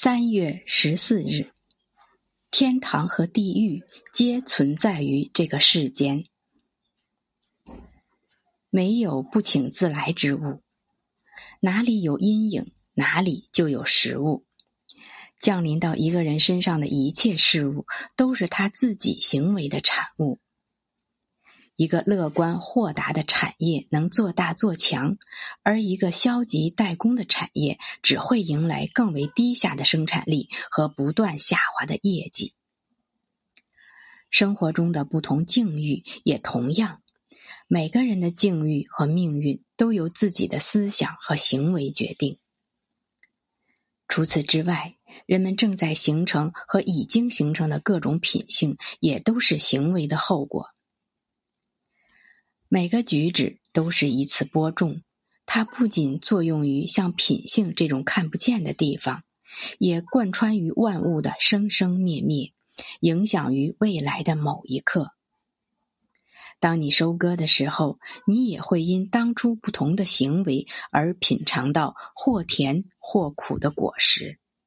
三月十四日，天堂和地狱皆存在于这个世间，没有不请自来之物。哪里有阴影，哪里就有食物。降临到一个人身上的一切事物，都是他自己行为的产物。一个乐观豁达的产业能做大做强，而一个消极怠工的产业只会迎来更为低下的生产力和不断下滑的业绩。生活中的不同境遇也同样，每个人的境遇和命运都由自己的思想和行为决定。除此之外，人们正在形成和已经形成的各种品性，也都是行为的后果。每个举止都是一次播种，它不仅作用于像品性这种看不见的地方，也贯穿于万物的生生灭灭，影响于未来的某一刻。当你收割的时候，你也会因当初不同的行为而品尝到或甜或苦的果实。